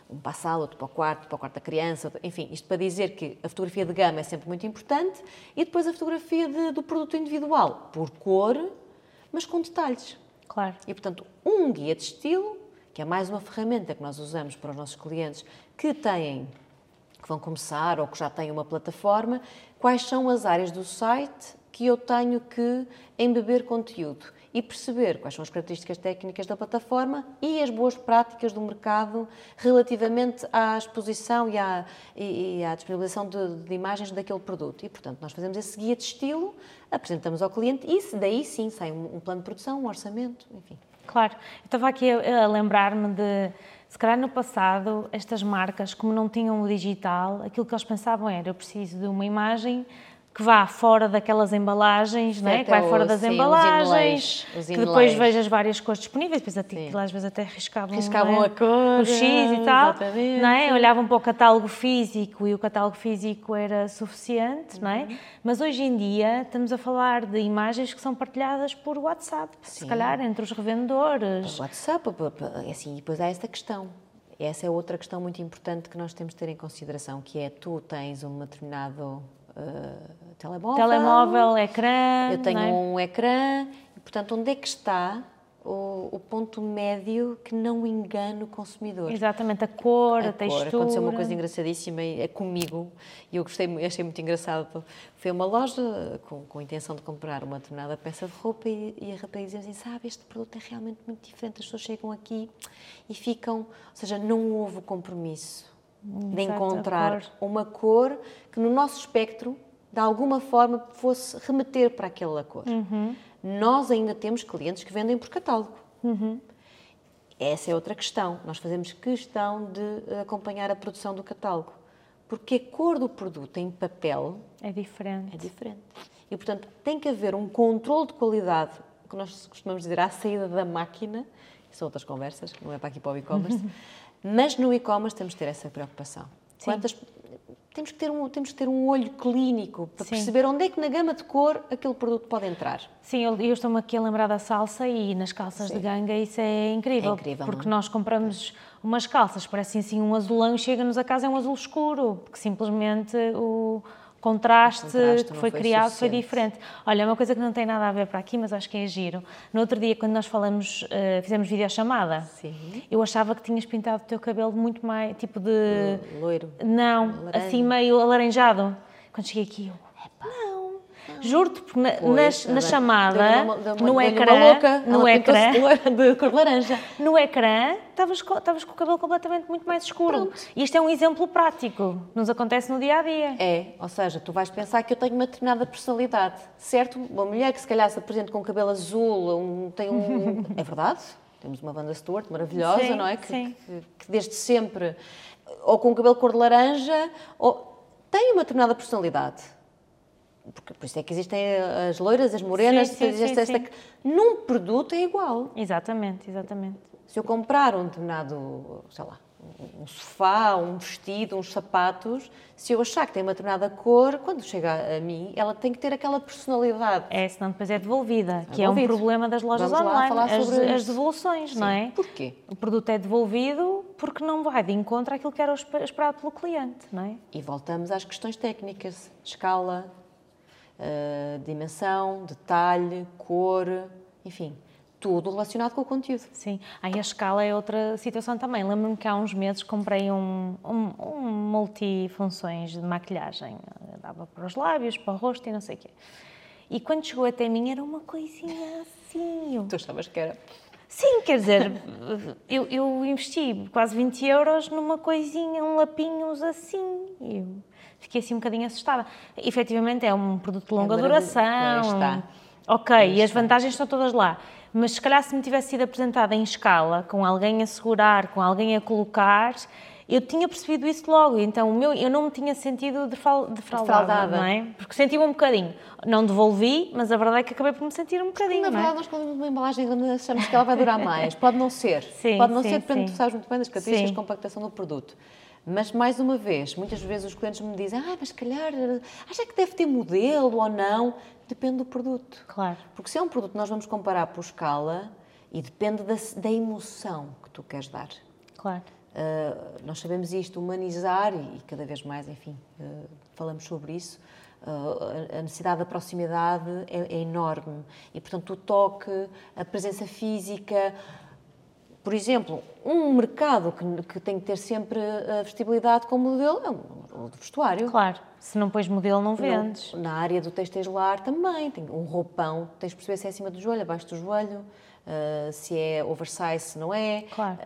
um para a sala, outro para o quarto, para o quarto da criança, enfim, isto para dizer que a fotografia de gama é sempre muito importante e depois a fotografia de, do produto individual, por cor, mas com detalhes. Claro. E, portanto, um guia de estilo, que é mais uma ferramenta que nós usamos para os nossos clientes que têm, que vão começar ou que já têm uma plataforma, quais são as áreas do site que eu tenho que embeber conteúdo e perceber quais são as características técnicas da plataforma e as boas práticas do mercado relativamente à exposição e à, e, e à disponibilização de, de, imagens daquele produto. E, portanto, nós fazemos esse guia de estilo, apresentamos ao cliente e daí sim sai um, um plano de produção, um orçamento, enfim. Claro. Eu estava aqui a, a lembrar-me de se calhar no passado, estas marcas, como não tinham o digital, aquilo que eles pensavam era: eu preciso de uma imagem que vá fora daquelas embalagens, né? que vai fora das sim, embalagens, os que depois veja as várias cores disponíveis, depois às vezes até riscavam, riscavam é? a cor, o X e tal, não é? olhavam para o catálogo físico e o catálogo físico era suficiente, uhum. é? Uhum. Mas hoje em dia estamos a falar de imagens que são partilhadas por WhatsApp, sim. se calhar entre os revendedores. Por WhatsApp, assim, e depois há esta questão. Essa é outra questão muito importante que nós temos de ter em consideração, que é tu tens um determinado uh, telemóvel. Telemóvel, ecrã. Eu tenho é? um ecrã. E, portanto, onde é que está o, o, ponto médio que não engane o consumidor? Exatamente, a cor, a, a textura. Cor. Aconteceu uma coisa engraçadíssima é comigo e eu gostei, achei muito engraçado. Foi uma loja com, com a intenção de comprar uma determinada peça de roupa e, e a rapariga dizia assim: sabe, este produto é realmente muito diferente. As pessoas chegam aqui e ficam. Ou seja, não houve compromisso de encontrar uma cor que no nosso espectro, de alguma forma, fosse remeter para aquela cor. Uhum. Nós ainda temos clientes que vendem por catálogo. Uhum. Essa é outra questão. Nós fazemos questão de acompanhar a produção do catálogo. Porque a cor do produto em papel É diferente. é diferente. E, portanto, tem que haver um controle de qualidade, que nós costumamos dizer à saída da máquina, são outras conversas, não é para aqui para o e-commerce, mas no e-commerce temos que ter essa preocupação. Sim. Quantas, temos, que ter um, temos que ter um olho clínico para Sim. perceber onde é que na gama de cor aquele produto pode entrar. Sim, eu, eu estou-me aqui a lembrar da salsa e nas calças Sim. de ganga isso é incrível. É incrível, Porque não é? nós compramos umas calças, parecem assim um azulão e chega-nos a casa é um azul escuro, porque simplesmente o contraste, contraste que foi, foi criado foi suficiente. diferente. Olha, uma coisa que não tem nada a ver para aqui, mas acho que é giro. No outro dia, quando nós falamos, eh, fizemos videochamada, Sim. eu achava que tinhas pintado o teu cabelo muito mais, tipo de... Loiro. Não, Laranja. assim meio alaranjado. Quando cheguei aqui, eu. Juro-te, porque na, Pois, nas- na deu-lhe chamada, uma- uma- no ecrã, louca. no ecrã, de cor laranja. no ecrã, estavas co- estavas com o cabelo completamente muito mais escuro. E isto é um exemplo prático, nos acontece no dia a dia. É, ou seja, tu vais pensar que eu tenho uma determinada personalidade, certo? Uma mulher que se calhar se apresenta com cabelo azul, um- tem um... é verdade, temos uma banda Stewart maravilhosa, Sim, não é? Que, sim. que- que desde sempre, ou com cabelo cor de laranja, ou tem uma determinada personalidade. Porque, por isso é que existem as loiras, as morenas, Sim, sim, esta- sim, esta- num produto é igual. Exatamente, exatamente. Se eu comprar um determinado, sei lá, um sofá, um vestido, uns sapatos, se eu achar que tem uma determinada cor, quando chega a mim, ela tem que ter aquela personalidade. É, senão depois é devolvida, que é um devolvido. problema das lojas Vamos online, falar as, sobre as devoluções, não é? Porquê? O produto é devolvido porque não vai de encontro àquilo que era esperado pelo cliente, não é? E voltamos às questões técnicas, escala, eh, dimensão, detalhe, cor, enfim, tudo relacionado com o conteúdo. Sim, aí a escala é outra situação também. Lembro-me que há uns meses comprei um, um, um multifunções de maquilhagem. Dava para os lábios, para o rosto e não sei o quê. E quando chegou até mim era uma coisinha assim. eu- Tu achavas que era? Sim, quer dizer, eu, eu investi quase 20 euros numa coisinha, um lapinhos assim. E eu fiquei assim um bocadinho assustada. Efetivamente é um produto de longa maravilhoso. duração. Ok, e as vantagens estão todas lá. Mas se calhar se me tivesse sido apresentada em escala, com alguém a segurar, com alguém a colocar, eu tinha percebido isso logo. Então o meu, eu não me tinha sentido defraudada, não é? Porque senti-me um bocadinho. Não devolvi, mas a verdade é que acabei por me sentir um bocadinho, Na não é? verdade, nós quando uma embalagem grande achamos que ela vai durar mais. Pode não ser. Sim, Pode não sim, ser, depende, sim. tu sabes muito bem das características de compactação do produto. Mas, mais uma vez, muitas vezes os clientes me dizem ah, mas se calhar, eh, acha que deve ter modelo ou não? Depende do produto. Claro. Porque se é um produto que nós vamos comparar por escala e depende da, da emoção que tu queres dar. Claro. Uh, nós sabemos isto, humanizar, e, cada vez mais, enfim, uh, falamos sobre isso. uh, a- a necessidade da proximidade é, é enorme. E, portanto, o toque, a presença física. Por exemplo, um mercado que, que tem que ter sempre a vestibilidade como modelo é o do vestuário. Claro. Se não pões modelo, não vendes. Na área do textilar também, tem um roupão, tens de perceber se é acima do joelho, abaixo do joelho, uh, se é oversize, se não é. Claro.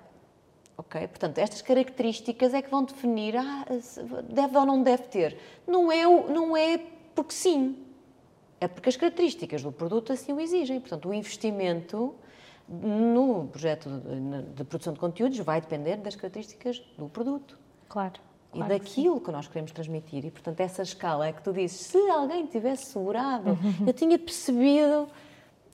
Ok? Portanto, estas características é que vão definir ah, se deve ou não deve ter. Não é, não é porque sim, é porque as características do produto assim o exigem. Portanto, o investimento no projeto de, produção de conteúdos vai depender das características do produto Claro. e claro que daquilo que nós queremos transmitir. E, portanto, essa escala é que tu dizes, se alguém tivesse segurado, eu tinha percebido,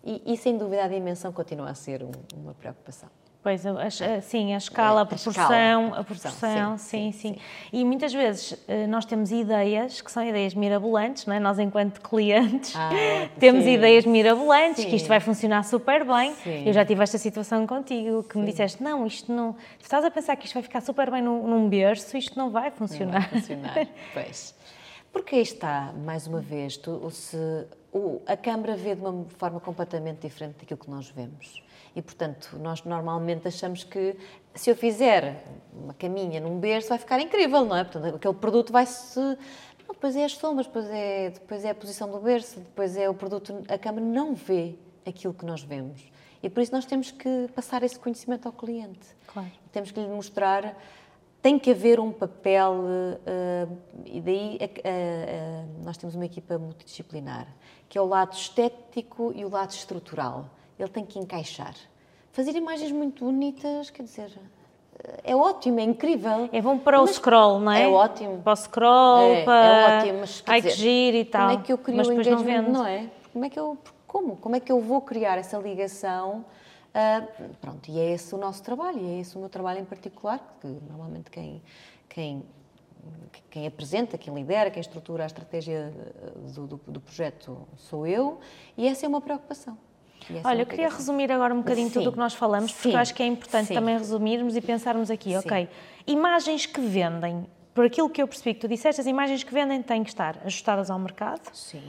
e, e sem dúvida a dimensão continua a ser um- uma preocupação. Pois, a- a- sim, a escala, a A proporção, a proporção, sim, sim, E muitas vezes eh, nós temos ideias que são ideias mirabolantes, não é? Nós, enquanto clientes, Ah, temos ideias mirabolantes, que isto vai funcionar super bem. Eu já tive esta situação contigo, que me disseste, não, isto não... Tu estás a pensar que isto vai ficar super bem num, berço, isto não vai Não funcionar. vai funcionar. pois. Porque aí está, mais uma vez, tu, se, o- a Câmara vê de uma forma completamente diferente daquilo que nós vemos. E, portanto, nós normalmente achamos que se eu fizer uma caminha num berço vai ficar incrível, não é? Portanto, aquele produto vai-se... Depois é as sombras, depois é, depois é a posição do berço, depois é o produto... A Câmara não vê aquilo que nós vemos. E por isso nós temos que passar esse conhecimento ao cliente. Claro. Temos que lhe mostrar tem que haver um papel, uh, e daí uh, uh, nós temos uma equipa multidisciplinar, que é o lado estético e o lado estrutural. Ele tem que encaixar. Fazer imagens muito bonitas, quer dizer, é ótimo, é incrível. É bom para o scroll, não é? É ótimo. Para o scroll, É, para. é ótimo, mas, quer Ai, que dizer, giro e tal. Como é que eu crio mas o não engagement, vende. não é? Como é que eu, como? Como é que eu vou criar essa ligação? Ah, pronto, e é esse o nosso trabalho, e é esse o meu trabalho em particular, que normalmente quem, quem, quem apresenta, quem lidera, quem estrutura a estratégia do, do, do projeto sou eu, e essa é uma preocupação. É Olha, eu queria resumir agora um bocadinho Sim. tudo o que nós falamos, porque Sim. eu acho que é importante Sim. também resumirmos e pensarmos aqui, ok, imagens que vendem, por aquilo que eu percebi que tu disseste, as imagens que vendem têm que estar ajustadas ao mercado,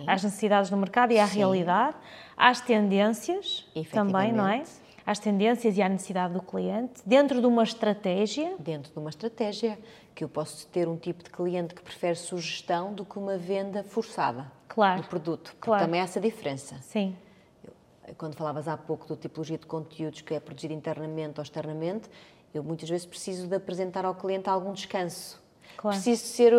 às necessidades do mercado e à realidade, às tendências também, não é? Às tendências e à necessidade do cliente, dentro de uma estratégia, dentro de uma estratégia, que eu posso ter um tipo de cliente que prefere sugestão do que uma venda forçada Claro. do produto. Claro. também há essa diferença. sim, Quando falavas há pouco da tipologia de conteúdos que é produzido internamente ou externamente, eu muitas vezes preciso de apresentar ao cliente algum descanso. Claro. Preciso ser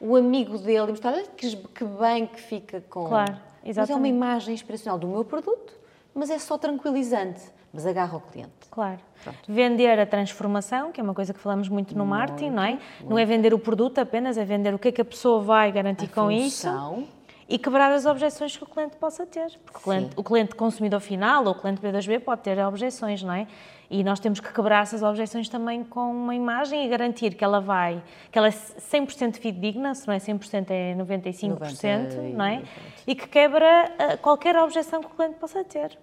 o- amigo dele e mostrar "Olha que, que bem que fica com. Claro, Mas é uma exatamente. imagem inspiracional do meu produto, mas é só tranquilizante, mas agarra o cliente. Claro. Pronto. Vender a transformação, que é uma coisa que falamos muito no marketing, não é? Não é vender o produto apenas, é vender o que é que a pessoa vai garantir A com isso função. e quebrar as objeções que o cliente possa ter. Porque o cliente, o cliente consumidor final ou o cliente B2B pode ter objeções, não é? E nós temos que quebrar essas objeções também com uma imagem e garantir que ela vai, que ela é 100% fidedigna, se não é 100% é 95%, 90 e não é? E que quebra ah, qualquer objeção que o cliente possa ter.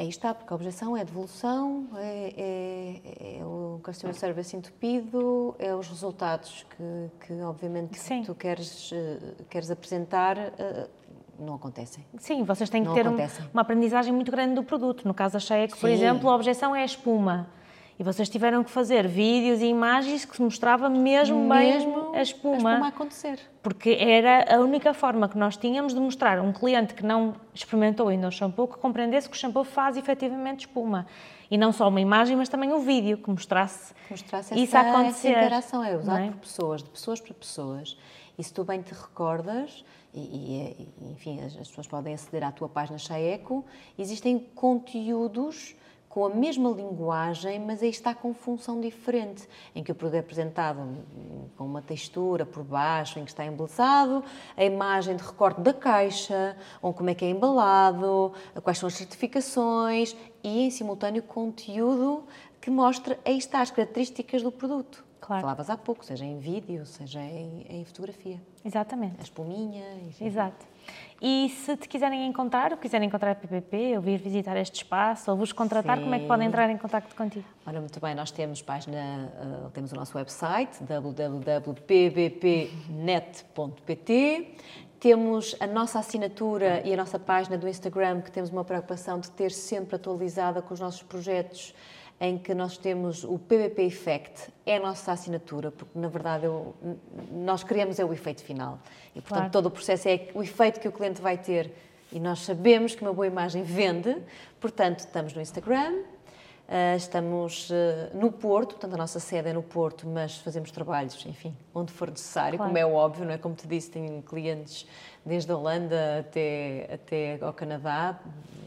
Aí está, porque a objeção é devolução, é, é, é o customer service entupido, é os resultados que, que obviamente, Sim. tu queres, eh, queres apresentar, eh, não acontecem. Sim, vocês têm que Não ter um- uma aprendizagem muito grande do produto. No caso da Cheia, que, por exemplo, a objeção é a espuma. E vocês tiveram que fazer vídeos e imagens que se mostrava mesmo, bem a espuma. A espuma a acontecer. Porque era a única forma que nós tínhamos de mostrar a um cliente que não experimentou ainda o shampoo que compreendesse que o shampoo faz efetivamente espuma. E não só uma imagem, mas também um vídeo que mostrasse Mostrasse isso essa, a acontecer. essa interação, é usado não é? por pessoas, de pessoas para pessoas. E se tu bem te recordas, e, e, e, enfim, as, as pessoas podem aceder à tua página Chaeco, existem conteúdos com a mesma linguagem, mas aí está com função diferente, em que o produto é apresentado com uma textura por baixo, em que está embelezado, a imagem de recorte da caixa, ou como é que é embalado, quais são as certificações, e em simultâneo conteúdo que mostra, aí está, as características do produto. Claro. Falavas há pouco, seja em vídeo, seja em, em fotografia. Exatamente. A espuminha, enfim. Exato. E se te quiserem encontrar, ou quiserem encontrar a PPP, ou vir visitar este espaço, ou vos contratar, Sim. como é que podem entrar em contato contigo? Ora, muito bem, nós temos página, eh, temos o nosso website www.pbpnet.pt. Temos a nossa assinatura e a nossa página do Instagram, que temos uma preocupação de ter sempre atualizada com os nossos projetos, em que nós temos o PBP Effect, é a nossa assinatura, porque na verdade eu- nós queremos é o efeito final. E portanto Claro. todo o processo é o efeito que o cliente vai ter. E nós sabemos que uma boa imagem vende, portanto estamos no Instagram, Uh, estamos uh, no Porto, portanto a nossa sede é no Porto, mas fazemos trabalhos, enfim, onde for necessário, Claro. como é óbvio, não é? Como te disse, tenho clientes desde a Holanda até, até ao Canadá,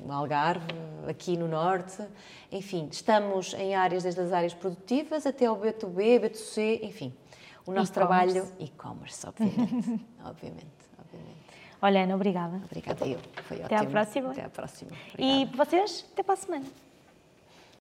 Algarve, aqui no Norte, enfim, estamos em áreas, desde as áreas produtivas até ao B2B, B2C, enfim, o nosso E-commerce. trabalho, e-commerce, obviamente, obviamente, obviamente. Olha, Ana, obrigada. Obrigada eu, foi Até à ótimo. próxima. Até à próxima. E Obrigada. vocês, até para a semana.